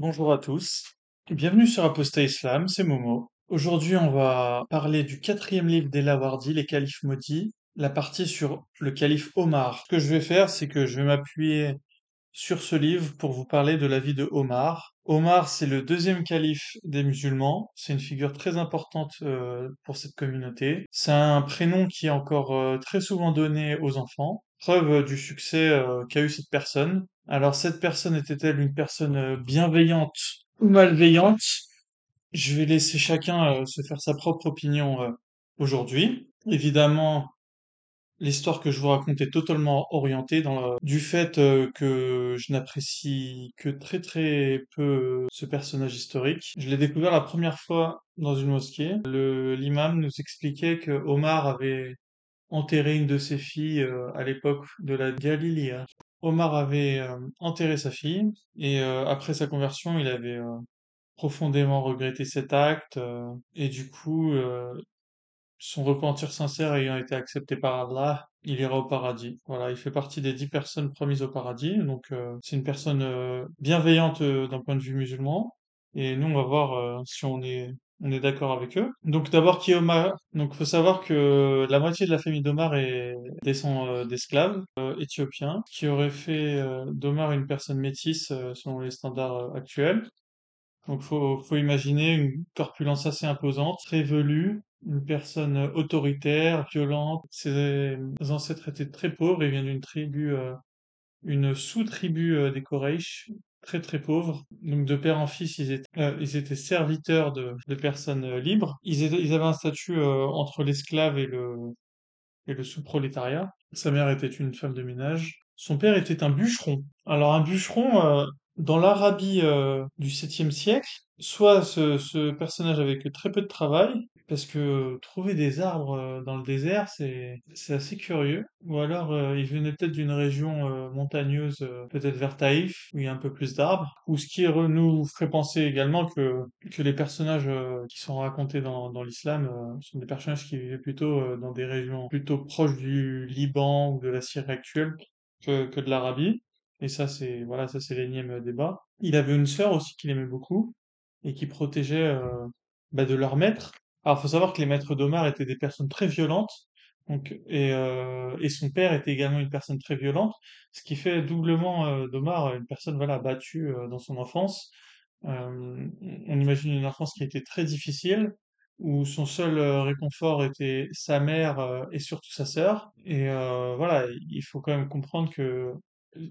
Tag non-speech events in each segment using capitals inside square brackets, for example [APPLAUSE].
Bonjour à tous, bienvenue sur Apostat Islam, c'est Momo. Aujourd'hui, on va parler du quatrième livre des Lawardi, les califes maudits, la partie sur le calife Omar. Ce que je vais faire, c'est que je vais m'appuyer sur ce livre pour vous parler de la vie de Omar. Omar, c'est le deuxième calife des musulmans. C'est une figure très importante euh, pour cette communauté. C'est un prénom qui est encore euh, très souvent donné aux enfants. Preuve du succès euh, qu'a eu cette personne. Alors cette personne était-elle une personne euh, bienveillante ou malveillante? Je vais laisser chacun euh, se faire sa propre opinion euh, aujourd'hui. Évidemment, L'histoire que je vous raconte est totalement orientée du fait que je n'apprécie que très très peu ce personnage historique. Je l'ai découvert la première fois dans une mosquée. L'imam nous expliquait que Omar avait enterré une de ses filles à l'époque de la Galiléa. Omar avait euh, enterré sa fille et euh, après sa conversion, il avait euh, profondément regretté cet acte euh, et du coup, euh, son repentir sincère ayant été accepté par Allah, il ira au paradis. Voilà, il fait partie des dix personnes promises au paradis. Donc, euh, c'est une personne bienveillante d'un point de vue musulman. Et nous, on va voir si on est on est d'accord avec eux. Donc, d'abord, qui Omar? Donc, faut savoir que la moitié de la famille d'Omar est descend euh, d'esclaves euh, éthiopiens, qui auraient fait euh, d'Omar une personne métisse selon les standards actuels. Donc faut, faut imaginer une corpulence assez imposante, très velue, une personne autoritaire, violente. Ses ancêtres étaient très pauvres, ils viennent d'une tribu, une sous-tribu des Koreish, très très pauvres. Donc de père en fils, ils étaient, euh, ils étaient serviteurs de, personnes euh, libres. Ils, avaient un statut euh, entre l'esclave et le, et le sous-prolétariat. Sa mère était une femme de ménage. Son père était un bûcheron. Alors un bûcheron, dans l'Arabie euh, du 7 siècle, soit ce, ce personnage avait que très peu de travail, parce que trouver des arbres euh, dans le désert, c'est assez curieux. Ou alors euh, il venait peut-être d'une région euh, montagneuse, euh, peut-être vers Taïf, où il y a un peu plus d'arbres. Ou ce qui nous ferait penser également que que les personnages euh, qui sont racontés dans, dans l'islam euh, sont des personnages qui vivaient plutôt euh, dans des régions plutôt proches du Liban ou de la Syrie actuelle que, que de l'Arabie. Et ça, c'est voilà, ça c'est l'énième débat. Il avait une sœur aussi qu'il aimait beaucoup et qui protégeait euh, bah, de leur maître. Alors, faut savoir que les maîtres d'Omar étaient des personnes très violentes. Donc, et, euh, et son père était également une personne très violente, ce qui fait doublement euh, d'Omar une personne voilà battue euh, dans son enfance euh, on imagine une enfance qui était très difficile, où son seul euh, réconfort était sa mère euh, et surtout sa sœur. Et euh, voilà, il faut quand même comprendre que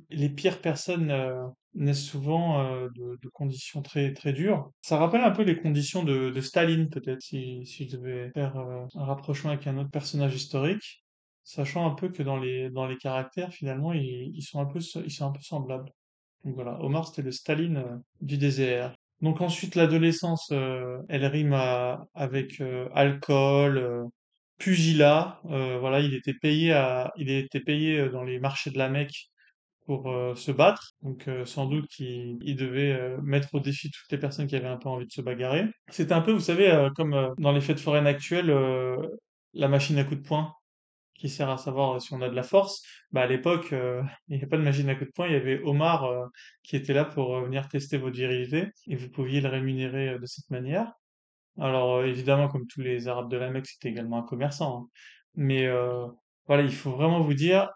les pires personnes euh, naissent souvent euh, de, conditions très très dures. Ça rappelle un peu les conditions de, Staline, peut-être, si, je devais faire euh, un rapprochement avec un autre personnage historique, sachant un peu que dans les dans les caractères, finalement, ils, sont un peu ils sont un peu semblables. Donc voilà, Omar, c'était le Staline du désert. Donc ensuite, l'adolescence, elle rime avec alcool, pugilat. voilà, il était payé à, il était payé dans les marchés de la Mecque pour euh, se battre. Donc euh, sans doute qu'il il devait euh, mettre au défi toutes les personnes qui avaient un peu envie de se bagarrer. C'était un peu, vous savez, comme dans les fêtes foraines actuelles, la machine à coups de poing qui sert à savoir si on a de la force. Bah, à l'époque, [LAUGHS] il n'y avait pas de machine à coup de poing, il y avait Omar qui était là pour venir tester votre virilité et vous pouviez le rémunérer de cette manière. Alors évidemment, comme tous les Arabes de la Mecque, c'était également un commerçant. hein. Mais voilà, il faut vraiment vous dire,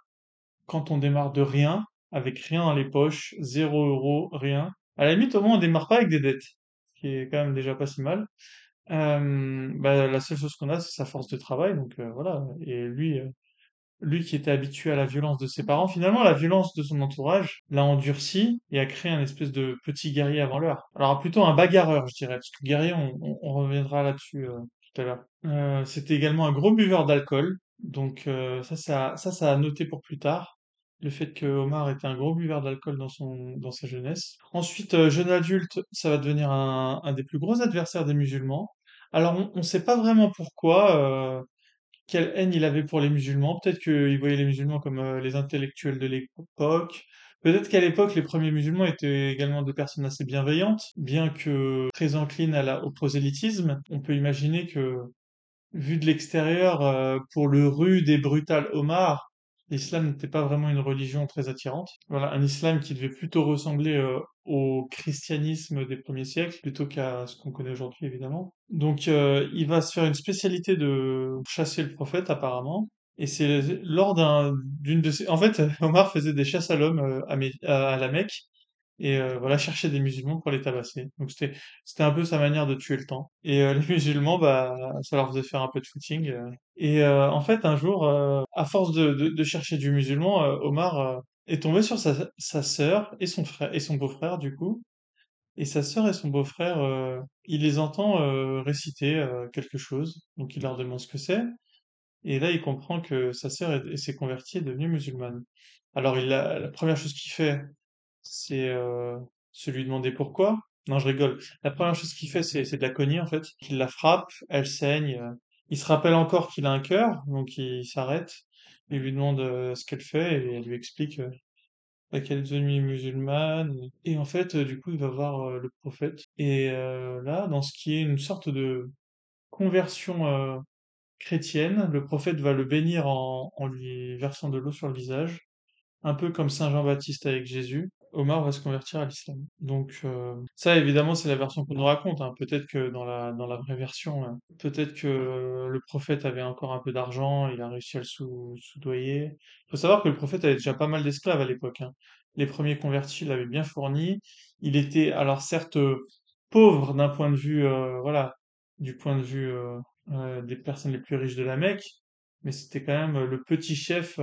quand on démarre de rien, avec rien dans les poches, zéro euro, rien, à la limite, au moins, on démarre pas avec des dettes, ce qui est quand même déjà pas si mal. Euh, bah, la seule chose qu'on a, c'est sa force de travail, donc euh, voilà. Et lui, euh, lui qui était habitué à la violence de ses parents, finalement, la violence de son entourage l'a endurci et a créé un espèce de petit guerrier avant l'heure. Alors plutôt un bagarreur, je dirais, parce que guerrier, on, on- on reviendra là-dessus euh, tout à l'heure. Euh, c'était également un gros buveur d'alcool, donc euh, ça, ça, ça, ça a noté pour plus tard. Le fait que Omar était un gros buveur d'alcool dans son dans sa jeunesse. Ensuite, euh, jeune adulte, ça va devenir un, un des plus gros adversaires des musulmans. Alors, on ne sait pas vraiment pourquoi. euh, quelle haine il avait pour les musulmans. Peut-être qu'il voyait les musulmans comme euh, les intellectuels de l'époque. Peut-être qu'à l'époque, les premiers musulmans étaient également des personnes assez bienveillantes, bien que très enclines à la, au prosélytisme. On peut imaginer que, vu de l'extérieur, euh, pour le rude et brutal Omar, l'islam n'était pas vraiment une religion très attirante. Voilà, un islam qui devait plutôt ressembler euh, au christianisme des premiers siècles plutôt qu'à ce qu'on connaît aujourd'hui évidemment. Donc euh, il va se faire une spécialité de chasser le prophète apparemment. Et c'est lors d'un d'une de ces... En fait, [LAUGHS] Omar faisait des chasses à l'homme euh, à à la Mecque et euh, voilà chercher des musulmans pour les tabasser. Donc c'était c'était un peu sa manière de tuer le temps. Et euh, [LAUGHS] les musulmans bah ça leur faisait faire un peu de footing. euh. Et en fait un jour à force de, de, chercher du musulman, Omar est tombé sur sa sa sœur et son frère et son beau-frère du coup. Et sa sœur et son beau-frère, il les entend réciter quelque chose. Donc il leur demande ce que c'est. Et là, il comprend que sa sœur est- s'est convertie et est devenue musulmane. Alors, il la première chose qu'il fait, c'est euh, se lui demander pourquoi. Non, je rigole. La première chose qu'il fait, c'est de la cogner, en fait. Il la frappe, elle saigne. euh. Il se rappelle encore qu'il a un cœur, donc il s'arrête. Il lui demande euh, ce qu'elle fait et elle lui explique qu'elle est devenue musulmane. Et en fait, du coup, il va voir le prophète. Et là, dans ce qui est une sorte de conversion chrétienne, le prophète va le bénir en, en lui versant de l'eau sur le visage, un peu comme Saint Jean-Baptiste avec Jésus. Omar va se convertir à l'islam. Donc euh, ça, évidemment, c'est la version qu'on nous raconte. hein. Peut-être que dans la dans la vraie version, peut-être que le prophète avait encore un peu d'argent, il a réussi à le sou- soudoyer. Il faut savoir que le prophète avait déjà pas mal d'esclaves à l'époque. hein. Les premiers convertis l'avaient bien fourni. Il était alors certes euh, pauvre d'un point de vue, euh, voilà, du point de vue euh, euh, des personnes les plus riches de la Mecque, mais c'était quand même le petit chef.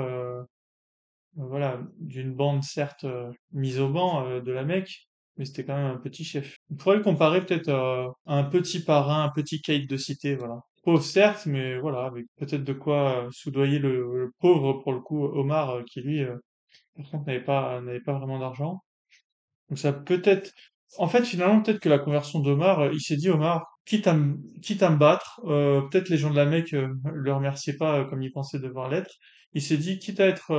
Voilà, d'une bande certes euh, mise au banc euh, de la Mecque, mais c'était quand même un petit chef. On pourrait le comparer peut-être à un petit parrain, un petit caïd de cité, voilà. Pauvre certes, mais voilà, avec peut-être de quoi euh, soudoyer le, pauvre pour le coup Omar, qui lui, par contre, n'avait pas n'avait pas vraiment d'argent. Donc ça peut-être, en fait, finalement, peut-être que la conversion d'Omar, il s'est dit, Omar, quitte à me, quitte à me battre, peut-être les gens de la Mecque euh, le remerciaient pas comme ils pensaient devoir l'être. Il s'est dit, quitte à être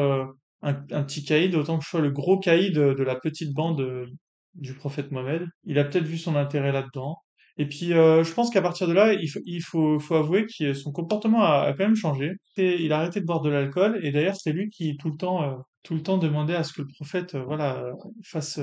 un, un petit caïd, autant que je sois le gros caïd de, de la petite bande euh, du prophète Mohammed. Il a peut-être vu son intérêt là-dedans. Et puis, euh, je pense qu'à partir de là, il faut, il faut, faut avouer que son comportement a, quand même changé. Et il a arrêté de boire de l'alcool, et d'ailleurs, c'est lui qui tout le temps, euh, tout le temps demandait à ce que le prophète, euh, voilà, fasse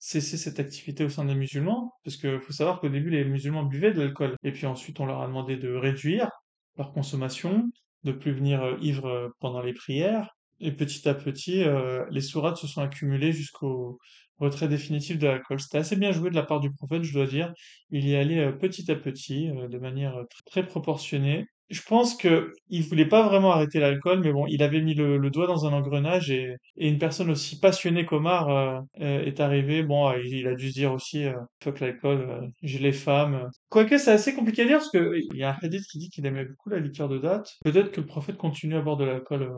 cesser cette activité au sein des musulmans, parce que faut savoir qu'au début, les musulmans buvaient de l'alcool, et puis ensuite, on leur a demandé de réduire leur consommation, de plus venir euh, pendant les prières, et petit à petit, euh, les sourates se sont accumulées jusqu'au retrait définitif de l'alcool. C'était assez bien joué de la part du prophète, je dois dire. Il y allait euh, petit à petit, euh, de manière euh, tr- très proportionnée. Je pense que il voulait pas vraiment arrêter l'alcool, mais bon, il avait mis le, doigt dans un engrenage et, une personne aussi passionnée qu'Omar est arrivée. Bon, euh, il, a dû se dire aussi, fuck l'alcool, j'ai les femmes. Quoique c'est assez compliqué à dire parce que il y a un hadith qui dit qu'il aimait beaucoup la liqueur de date. Peut-être que le prophète continue à boire de l'alcool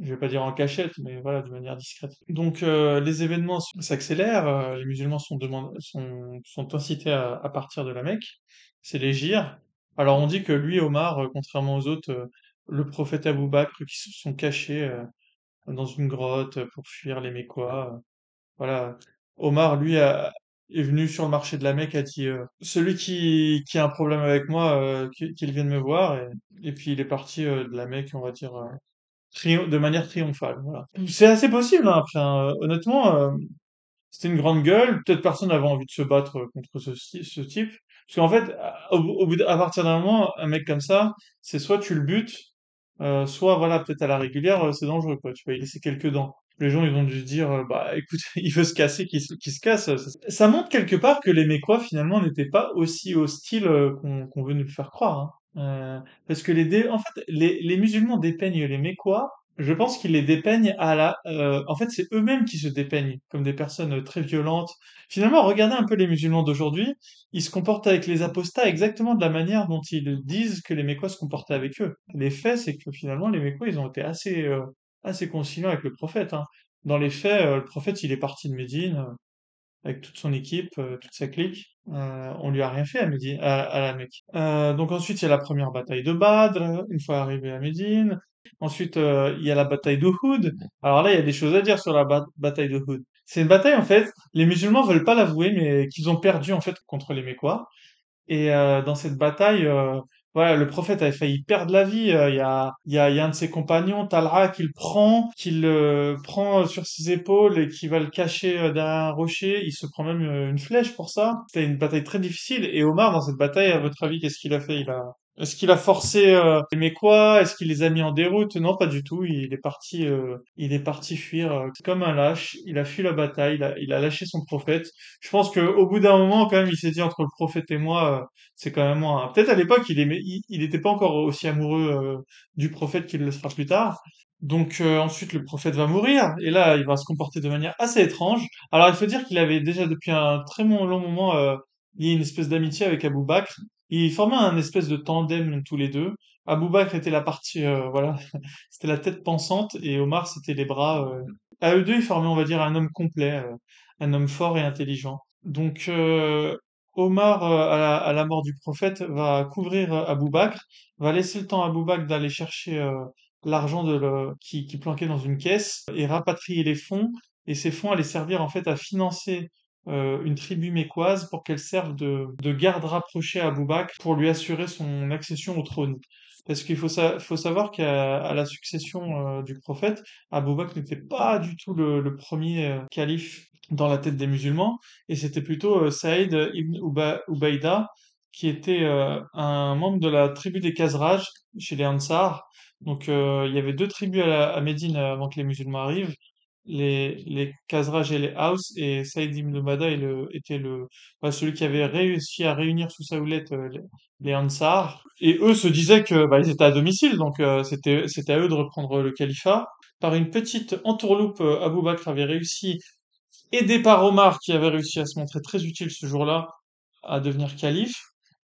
je vais pas dire en cachette, mais voilà, de manière discrète. Donc euh, les événements s'accélèrent, euh, les musulmans sont, demandés, sont, sont incités à, à partir de la Mecque, c'est l'hégire. Alors on dit que lui, Omar, euh, contrairement aux autres, euh, le prophète Abou Bakr, qui se sont cachés dans une grotte pour fuir les Mécois. voilà, Omar, lui, est venu sur le marché de la Mecque, a dit euh, celui qui, qui a un problème avec moi, euh, qu'il vienne me voir, et, et puis il est parti de la Mecque, on va dire. Euh, de manière triomphale. Voilà. C'est assez possible, hein, hein. Honnêtement, euh, c'était une grande gueule. Peut-être personne n'avait envie de se battre euh, contre ce, ce type. Parce qu'en fait, à- au, au bout à partir d'un moment, un mec comme ça, c'est soit tu le butes, euh, soit voilà, peut-être à la régulière, euh, c'est dangereux, quoi. Tu vas y laisser quelques dents. Les gens, ils vont dû se dire, euh, bah [LAUGHS] écoute, il veut se casser, qu'il se, casse. Ça, montre quelque part que les Mécois, finalement, n'étaient pas aussi hostiles euh, qu'on qu'on veut nous le faire croire. hein. Euh, parce que les, en fait, les, les musulmans dépeignent les Mécois. Je pense qu'ils les dépeignent à la. euh, en fait, c'est eux-mêmes qui se dépeignent comme des personnes euh, très violentes. Finalement, regardez un peu les musulmans d'aujourd'hui. Ils se comportent avec les apostats exactement de la manière dont ils disent que les Mécois se comportaient avec eux. Les faits, c'est que finalement, les Mécois, ils ont été assez, euh, assez conciliants avec le prophète. hein. Dans les faits, euh, le prophète, il est parti de Médine avec toute son équipe, euh, toute sa clique. Euh, on lui a rien fait à Médine, à, la Mecque. Euh, donc ensuite, il y a la première bataille de Badr, une fois arrivé à Médine. Ensuite, euh, il y a la bataille d'Uhud. Alors là, il y a des choses à dire sur la ba- bataille d'Uhud. C'est une bataille, en fait, les musulmans veulent pas l'avouer, mais qu'ils ont perdu, en fait, contre les Mécois. Et dans cette bataille, euh, voilà, le prophète avait failli perdre la vie. euh, Il y a, y a, y a un de ses compagnons, Talha, qui le prend, qui le prend sur ses épaules et qui va le cacher euh, derrière un rocher. Il se prend même euh, une flèche pour ça. C'était une bataille très difficile. Et Omar, dans cette bataille, à votre avis, qu'est-ce qu'il a fait? Il a, est-ce qu'il a forcé euh, les Mécois? Est-ce qu'il les a mis en déroute? Non, pas du tout. Il est parti, euh, il est parti fuir euh, comme un lâche. Il a fui la bataille. Il a, il a lâché son prophète. Je pense que au bout d'un moment, quand même, il s'est dit entre le prophète et moi, euh, c'est quand même hein. Peut-être à l'époque, il aimait, il, il pas encore aussi amoureux euh, du prophète qu'il le sera plus tard. Donc euh, ensuite, le prophète va mourir et là, il va se comporter de manière assez étrange. Alors, il faut dire qu'il avait déjà depuis un très long, long moment euh, lié une espèce d'amitié avec Abou Bakr. Ils formaient un espèce de tandem tous les deux. Abou Bakr était la partie, euh, [LAUGHS] voilà, c'était la tête pensante et Omar c'était les bras. euh. À eux deux, ils formaient, on va dire, un homme complet, euh, un homme fort et intelligent. Donc Omar, à la, mort du prophète, va couvrir Abou Bakr, va laisser le temps à Abou Bakr d'aller chercher l'argent de qui, qui planquait dans une caisse et rapatrier les fonds. Et ces fonds allaient servir en fait à financer euh, une tribu mécoise pour qu'elle serve de, de garde rapprochée à Abou Bakr pour lui assurer son accession au trône. Parce qu'il faut, sa- faut savoir qu'à la succession euh, du prophète, Abou Bakr n'était pas du tout le, premier euh, calife dans la tête des musulmans, et c'était plutôt Saïd ibn Uba- Ubaïda, qui était un membre de la tribu des Khazraj chez les Ansar. Donc il y avait deux tribus à, la- à Médine avant que les musulmans arrivent, les, les Khazraj et les Haus, et Saïd ibn le- était le, bah, celui qui avait réussi à réunir sous sa houlette euh, les, Ansar. Et eux se disaient que bah, étaient à domicile, donc euh, c'était c'était à eux de reprendre le califat. Par une petite entourloupe, euh, Abou Bakr avait réussi aidé par Omar qui avait réussi à se montrer très utile ce jour-là à devenir calife.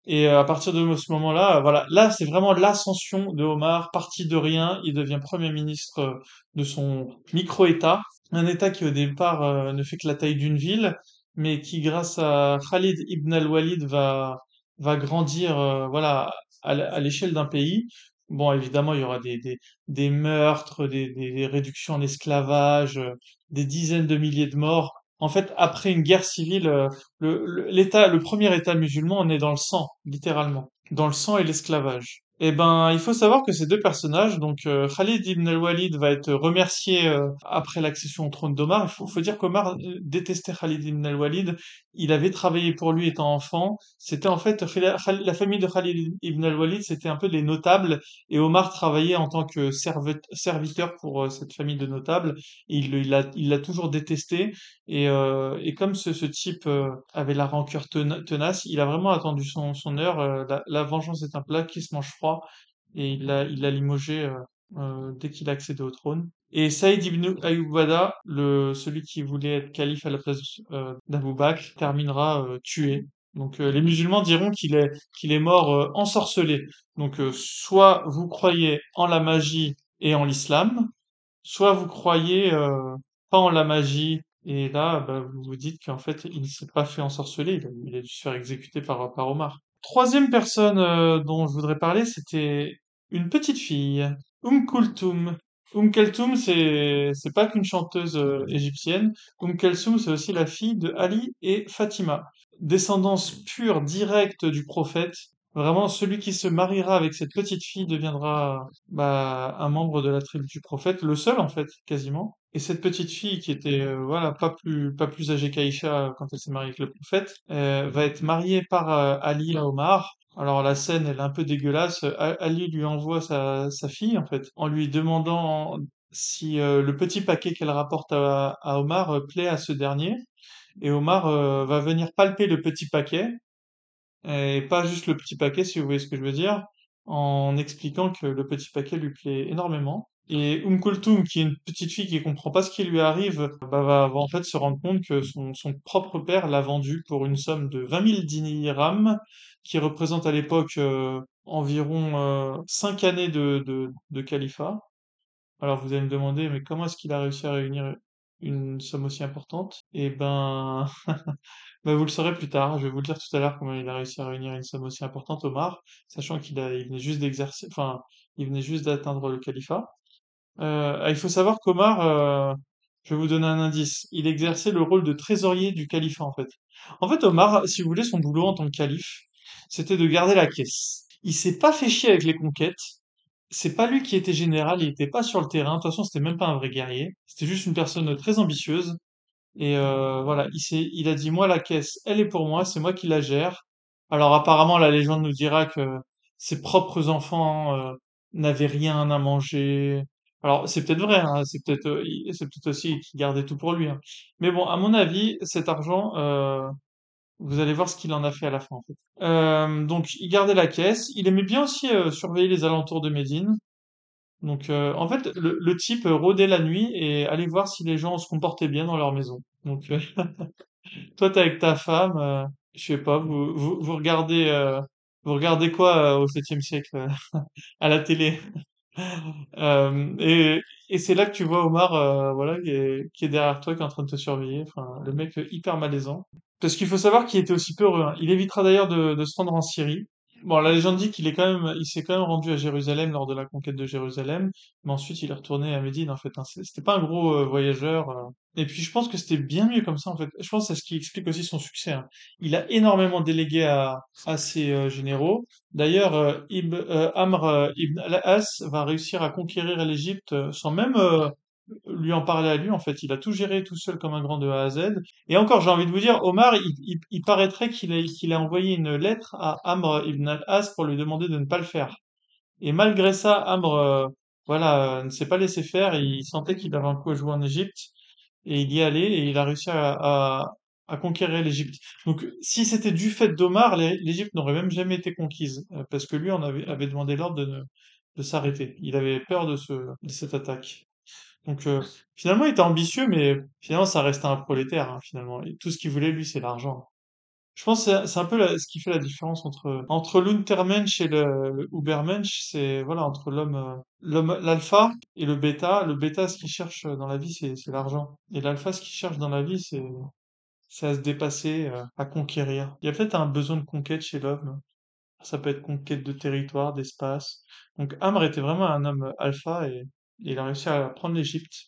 Et euh, à partir de ce moment-là, euh, voilà, là c'est vraiment l'ascension de Omar, parti de rien, il devient premier ministre euh, de son micro-État, un État qui au départ ne fait que la taille d'une ville, mais qui grâce à Khalid ibn al-Walid va va grandir, voilà, à, l'échelle d'un pays. Bon, évidemment, il y aura des des, des meurtres, des, des, réductions en esclavage, des dizaines de milliers de morts. En fait, après une guerre civile, euh, le, premier État musulman, on est dans le sang, littéralement, dans le sang et l'esclavage. Eh ben, il faut savoir que ces deux personnages, donc euh, Khalid ibn al-Walid va être remercié euh, après l'accession au trône d'Omar. Il faut, dire qu'Omar euh, détestait Khalid ibn al-Walid. Il avait travaillé pour lui étant enfant. C'était en fait la famille de Khalid ibn al-Walid, c'était un peu des notables, et Omar travaillait en tant que serviteur pour cette famille de notables. Il l'a il toujours détesté. Et, et comme ce, type avait la rancœur tena- tenace, il a vraiment attendu son, son heure. la vengeance est un plat qui se mange froid et il l'a l'a limogé euh, euh, dès qu'il a accédé au trône. Et Saïd ibn Ayyubada, celui qui voulait être calife à la place euh, d'Abou Bakr, terminera tué. Donc les musulmans diront qu'il est mort ensorcelé. Donc soit vous croyez en la magie et en l'islam, soit vous croyez pas en la magie et là bah, vous vous dites qu'en fait il ne s'est pas fait ensorceler, il a, il a dû se faire exécuter par, par Omar. Troisième personne euh, dont je voudrais parler, c'était une petite fille, Umm Kulthum. C'est c'est pas qu'une chanteuse euh, égyptienne. Umm Kulthum, c'est aussi la fille de Ali et Fatima, descendance pure, directe du prophète. Vraiment, celui qui se mariera avec cette petite fille deviendra bah, un membre de la tribu du prophète, le seul en fait, quasiment. Et cette petite fille qui était euh, voilà pas plus pas plus âgée qu'Aïcha quand elle s'est mariée avec le prophète, euh, va être mariée par euh, Ali à Omar. Alors la scène elle est un peu dégueulasse. Ali lui envoie sa, sa fille en fait en lui demandant si euh, le petit paquet qu'elle rapporte à, à Omar euh, plaît à ce dernier. Et Omar euh, va venir palper le petit paquet et pas juste le petit paquet, si vous voyez ce que je veux dire, en expliquant que le petit paquet lui plaît énormément. Et Umm Kulthum, qui est une petite fille qui comprend pas ce qui lui arrive, bah, va, en fait se rendre compte que son, son propre père l'a vendu pour une somme de 20 000 dirhams, qui représente à l'époque euh, environ euh, 5 années de, de, de califat. Alors vous allez me demander, mais comment est-ce qu'il a réussi à réunir une somme aussi importante? Eh ben, [LAUGHS] bah, vous le saurez plus tard. Je vais vous le dire tout à l'heure comment il a réussi à réunir une somme aussi importante, Omar, sachant qu'il il venait juste d'exercer, enfin, il venait juste d'atteindre le califat. Euh, il faut savoir qu'Omar, euh, je vais vous donner un indice, il exerçait le rôle de trésorier du califat en fait. En fait, Omar, si vous voulez, son boulot en tant que calife, c'était de garder la caisse. Il s'est pas fait chier avec les conquêtes. C'est pas lui qui était général, il était pas sur le terrain. De toute façon, c'était même pas un vrai guerrier. C'était juste une personne très ambitieuse. Et euh, voilà, il il a dit, moi, la caisse, elle est pour moi, c'est moi qui la gère. Alors apparemment, la légende nous dira que ses propres enfants euh, n'avaient rien à manger. Alors c'est peut-être vrai, hein, c'est peut-être, euh, c'est peut-être aussi qu'il gardait tout pour lui. hein. Mais bon, à mon avis, cet argent, euh, vous allez voir ce qu'il en a fait à la fin, en fait. Euh, donc, il gardait la caisse. Il aimait bien aussi euh, surveiller les alentours de Médine. Donc, euh, en fait, le, type rôdait la nuit et allait voir si les gens se comportaient bien dans leur maison. Donc, [LAUGHS] toi, t'es avec ta femme, je sais pas, vous, vous, vous regardez, euh, vous regardez quoi au septième siècle [LAUGHS] à la télé? Euh, et et c'est là que tu vois Omar, euh, voilà, qui est, derrière toi, qui est en train de te surveiller. Enfin, le mec euh, hyper malaisant. Parce qu'il faut savoir qu'il était aussi peu heureux. hein. Il évitera d'ailleurs de, de se rendre en Syrie. Bon, la légende dit qu'il est quand même, il s'est quand même rendu à Jérusalem lors de la conquête de Jérusalem, mais ensuite il est retourné à Médine en fait. hein. C'était pas un gros euh, voyageur. euh. Et puis je pense que c'était bien mieux comme ça en fait. Je pense c'est ce qui explique aussi son succès. hein. Il a énormément délégué à, à ses euh, généraux. D'ailleurs, euh, Ibn, euh, Amr ibn al-As va réussir à conquérir l'Égypte sans même euh, lui en parler à lui. En fait, il a tout géré tout seul comme un grand de A à Z. Et encore, j'ai envie de vous dire, Omar, il, paraîtrait qu'il a, envoyé une lettre à Amr ibn al-As pour lui demander de ne pas le faire. Et malgré ça, Amr, euh, voilà, euh, ne s'est pas laissé faire. Il sentait qu'il avait un coup à jouer en Égypte. Et il y allé et il a réussi à, conquérir l'Égypte. Donc, si c'était du fait d'Omar, l'É- l'Égypte n'aurait même jamais été conquise. euh, Parce que lui, on avait, demandé l'ordre de, ne- s'arrêter. Il avait peur de cette attaque. Donc, euh, finalement, il était ambitieux, mais finalement, ça restait un prolétaire, hein, finalement. Et tout ce qu'il voulait, lui, c'est l'argent. Je pense que c'est un peu ce qui fait la différence entre entre l'Untermensch et le, Ubermensch, c'est voilà entre l'homme euh, l'homme l'alpha et le bêta. Le bêta, ce qu'il cherche dans la vie, c'est l'argent. Et l'alpha, ce qu'il cherche dans la vie, c'est c'est à se dépasser, euh, à conquérir. Il y a peut-être un besoin de conquête chez l'homme. Ça peut être conquête de territoire, d'espace. Donc Amr était vraiment un homme alpha et il a réussi à prendre l'Égypte,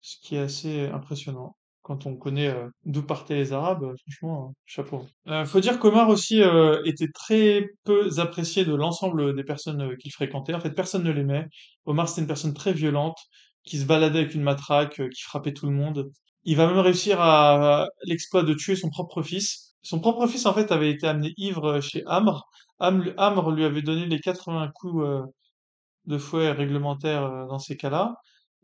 ce qui est assez impressionnant. Quand on connaît euh, d'où partaient les Arabes, euh, franchement, euh, chapeau. Faut dire qu'Omar aussi était très peu apprécié de l'ensemble des personnes qu'il fréquentait. En fait, personne ne l'aimait. Omar, c'était une personne très violente, qui se baladait avec une matraque, qui frappait tout le monde. Il va même réussir à, l'exploit de tuer son propre fils. Son propre fils, en fait, avait été amené ivre chez Amr. Amr, lui avait donné les 80 coups de fouet réglementaires euh, dans ces cas-là.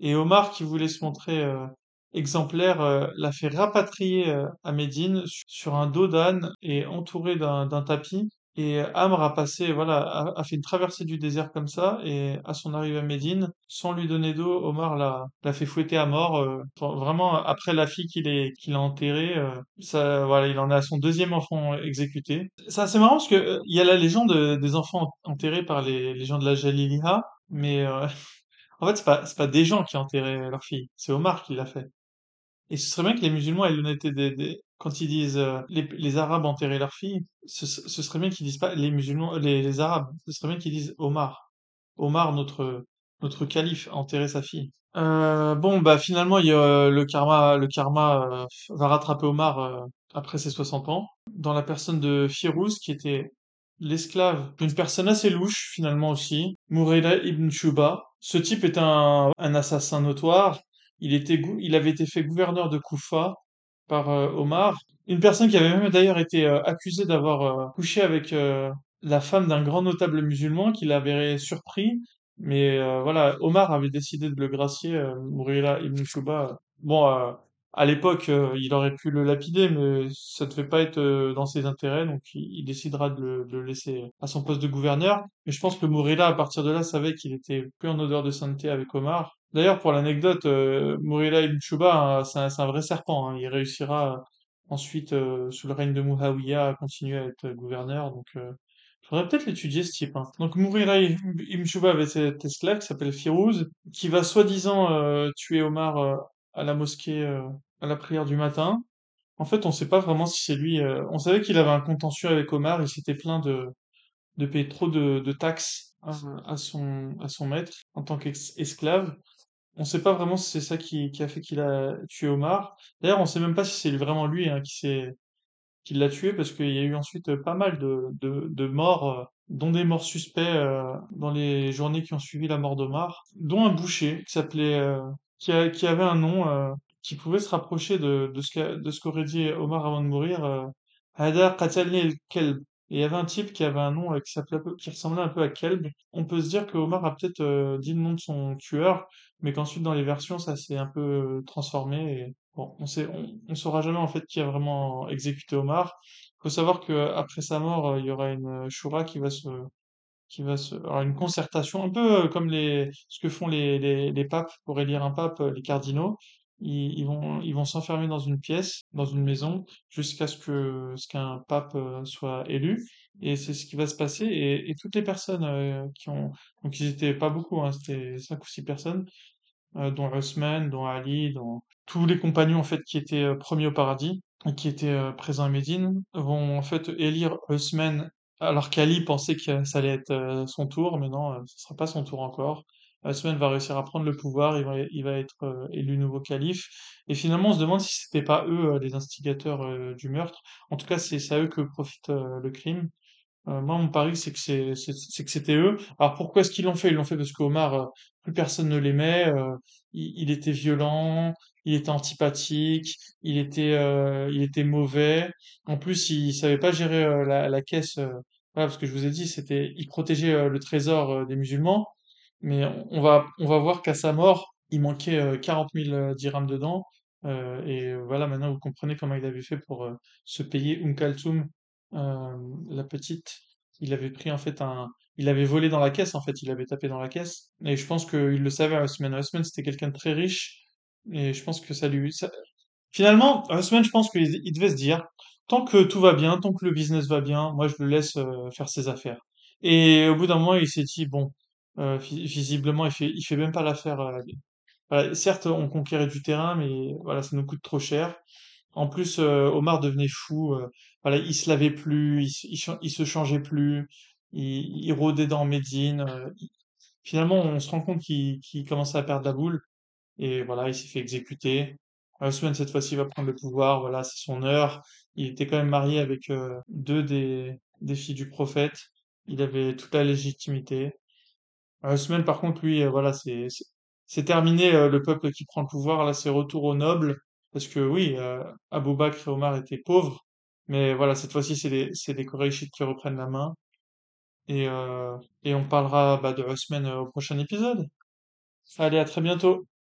Et Omar, qui voulait se montrer euh, exemplaire, euh, l'a fait rapatrier euh, à Médine su- sur un dos d'âne et entouré d'un tapis. Et Amr a passé, voilà, a, fait une traversée du désert comme ça, et à son arrivée à Médine, sans lui donner d'eau, Omar l'a fait fouetter à mort. euh, vraiment, après la fille qu'il qu'il a enterrée, euh, voilà, il en est à son deuxième enfant exécuté. C'est assez marrant parce que euh, il y a la légende euh, des enfants enterrés par les, les gens de la Jaliliha, mais euh, [LAUGHS] en fait, c'est pas, pas des gens qui enterraient leur fille, c'est Omar qui l'a fait. Et ce serait bien que les musulmans aient l'honnêteté des, quand ils disent euh, les, Arabes enterraient leur fille, ce, ce serait bien qu'ils disent pas les musulmans, les, les Arabes, ce serait bien qu'ils disent Omar. Omar, notre, notre calife, a enterré sa fille. Euh, bon, bah finalement, il y a, euh, le karma, le karma euh, va rattraper Omar euh, après ses 60 ans, dans la personne de Firouz, qui était l'esclave d'une personne assez louche, finalement aussi, Mourayla ibn Shuba. Ce type est un, un assassin notoire. Il était, il avait été fait gouverneur de Koufa par euh, Omar. Une personne qui avait même d'ailleurs été euh, accusée d'avoir euh, couché avec la femme d'un grand notable musulman qui l'avait surpris. Mais voilà, Omar avait décidé de le gracier, Mourira ibn Shuba. Bon, à l'époque, euh, il aurait pu le lapider, mais ça ne devait pas être euh, dans ses intérêts, donc il, décidera de le, de laisser à son poste de gouverneur. Mais je pense que Mourira, à partir de là, savait qu'il était plus en odeur de sainteté avec Omar. D'ailleurs, pour l'anecdote, euh, Mourira ibn Shuba, hein, c'est un, un vrai serpent. hein. Il réussira ensuite, sous le règne de Muawiyah, à continuer à être gouverneur. Donc, euh, faudrait peut-être l'étudier, ce type. hein. Donc, Mourira ibn Shuba avait cet esclave qui s'appelle Firouz, qui va soi-disant euh, tuer Omar à la mosquée euh, à la prière du matin. En fait, on sait pas vraiment si c'est lui. euh, On savait qu'il avait un contentieux avec Omar. Il s'était plaint de, de payer trop de, de taxes à, à son, à son maître en tant qu'esclave. On sait pas vraiment si c'est ça qui, qui a fait qu'il a tué Omar. D'ailleurs, on sait même pas si c'est vraiment lui hein, qui s'est qui l'a tué parce qu'il y a eu ensuite euh, pas mal de, de, de morts, euh, dont des morts suspects euh, dans les journées qui ont suivi la mort d'Omar, dont un boucher qui s'appelait, euh, qui, a- qui avait un nom euh, qui pouvait se rapprocher de, de ce qu'aurait dit Omar avant de mourir. euh, Hada qatalni el-kelb. Et il y avait un type qui avait un nom euh, qui un peu- qui ressemblait un peu à Kelb. On peut se dire que Omar a peut-être euh, dit le nom de son tueur, mais qu'ensuite dans les versions ça s'est un peu euh, transformé. Et, bon, on sait, on, saura jamais en fait qui a vraiment exécuté Omar. Faut savoir que après sa mort, euh, il y aura une shura qui va se qui va se alors une concertation un peu euh, comme les ce que font les les, les papes pour élire un pape, euh, les cardinaux. Ils, ils vont ils vont s'enfermer dans une pièce, dans une maison, jusqu'à ce que ce qu'un pape euh, soit élu. Et c'est ce qui va se passer. Et, et toutes les personnes qui ont donc ils étaient pas beaucoup, hein, c'était cinq ou six personnes dont Osman, dont Ali, dont tous les compagnons en fait qui étaient euh, premiers au paradis qui étaient présents à Médine, vont en fait élire Osman alors qu'Ali pensait que ça allait être euh, son tour, mais non, euh, ce sera pas son tour encore. Osman va réussir à prendre le pouvoir, il va, être euh, élu nouveau calife. Et finalement, on se demande si c'était pas eux les instigateurs du meurtre. En tout cas, c'est à eux que profite le crime. Moi, mon pari, c'est que c'était eux. Alors pourquoi est-ce qu'ils l'ont fait? Ils l'ont fait parce qu'Omar, plus personne ne l'aimait. il était violent, il était antipathique, il était euh, il était mauvais. En plus, il savait pas gérer euh, la, caisse. euh, voilà, parce que je vous ai dit, c'était il protégeait le trésor des musulmans. Mais on, va on va voir qu'à sa mort, il manquait euh, 40 000 euh, dirhams dedans. Et voilà, maintenant vous comprenez comment il avait fait pour se payer Kalthoum euh, la petite, il avait pris en fait un, il avait volé dans la caisse en fait, il avait tapé dans la caisse. Et je pense qu'il le savait, Haussmann. Haussmann c'était quelqu'un de très riche et je pense que ça lui, ça- finalement, Haussmann, je pense qu'il il devait se dire, tant que tout va bien, tant que le business va bien, moi je le laisse euh, faire ses affaires. Et au bout d'un moment, il s'est dit bon, euh, vi- visiblement, il fait, il fait même pas l'affaire. euh, voilà, certes, on conquérait du terrain, mais voilà, ça nous coûte trop cher. En plus, euh, Omar devenait fou. euh, voilà, il se lavait plus, il, se il cha- il se changeait plus, il, il rôdait dans Médine. euh, il- finalement, on se rend compte qu'il qu'il commençait à perdre la boule. Et voilà, il s'est fait exécuter. Ousmane, cette fois-ci, va prendre le pouvoir. Voilà, c'est son heure. Il était quand même marié avec euh, deux des, des filles du prophète. Il avait toute la légitimité. Ousmane, par contre, lui, euh, voilà, c'est c'est terminé euh, le peuple qui prend le pouvoir. Là, c'est retour aux nobles. Parce que oui, Abou Bakr et Omar étaient pauvres. Mais voilà, cette fois-ci, c'est les, c'est les Korachites qui reprennent la main. Et, et on parlera bah, de euh, au prochain épisode. Allez, à très bientôt.